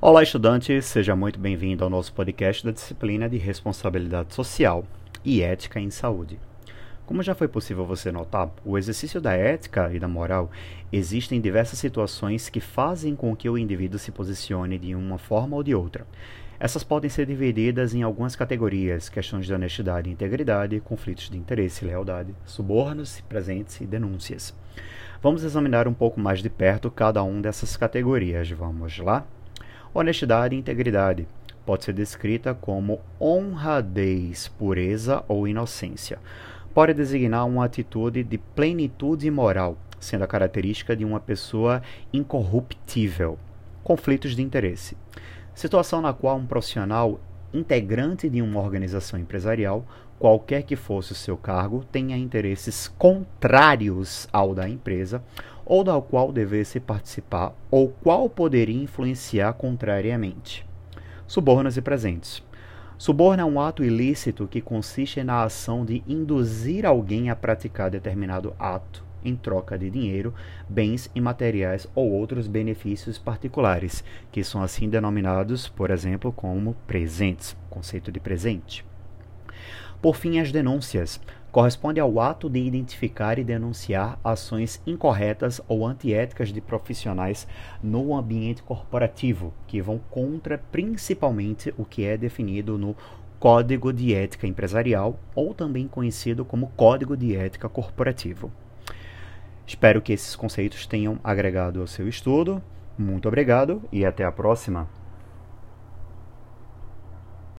Olá, estudante, seja muito bem-vindo ao nosso podcast da disciplina de Responsabilidade Social e Ética em Saúde. Como já foi possível você notar, o exercício da ética e da moral existem diversas situações que fazem com que o indivíduo se posicione de uma forma ou de outra. Essas podem ser divididas em algumas categorias: questões de honestidade e integridade, conflitos de interesse e lealdade, subornos, presentes e denúncias. Vamos examinar um pouco mais de perto cada uma dessas categorias. Vamos lá? Honestidade e integridade pode ser descrita como honradez, pureza ou inocência. Pode designar uma atitude de plenitude moral, sendo a característica de uma pessoa incorruptível. Conflitos de interesse. Situação na qual um profissional integrante de uma organização empresarial, qualquer que fosse o seu cargo, tenha interesses contrários ao da empresa ou da qual devesse participar ou qual poderia influenciar contrariamente. Subornos e presentes. Suborno é um ato ilícito que consiste na ação de induzir alguém a praticar determinado ato em troca de dinheiro, bens e materiais ou outros benefícios particulares, que são assim denominados, por exemplo, como presentes, conceito de presente. Por fim, as denúncias corresponde ao ato de identificar e denunciar ações incorretas ou antiéticas de profissionais no ambiente corporativo, que vão contra principalmente o que é definido no Código de Ética Empresarial, ou também conhecido como Código de Ética Corporativo. Espero que esses conceitos tenham agregado ao seu estudo. Muito obrigado e até a próxima!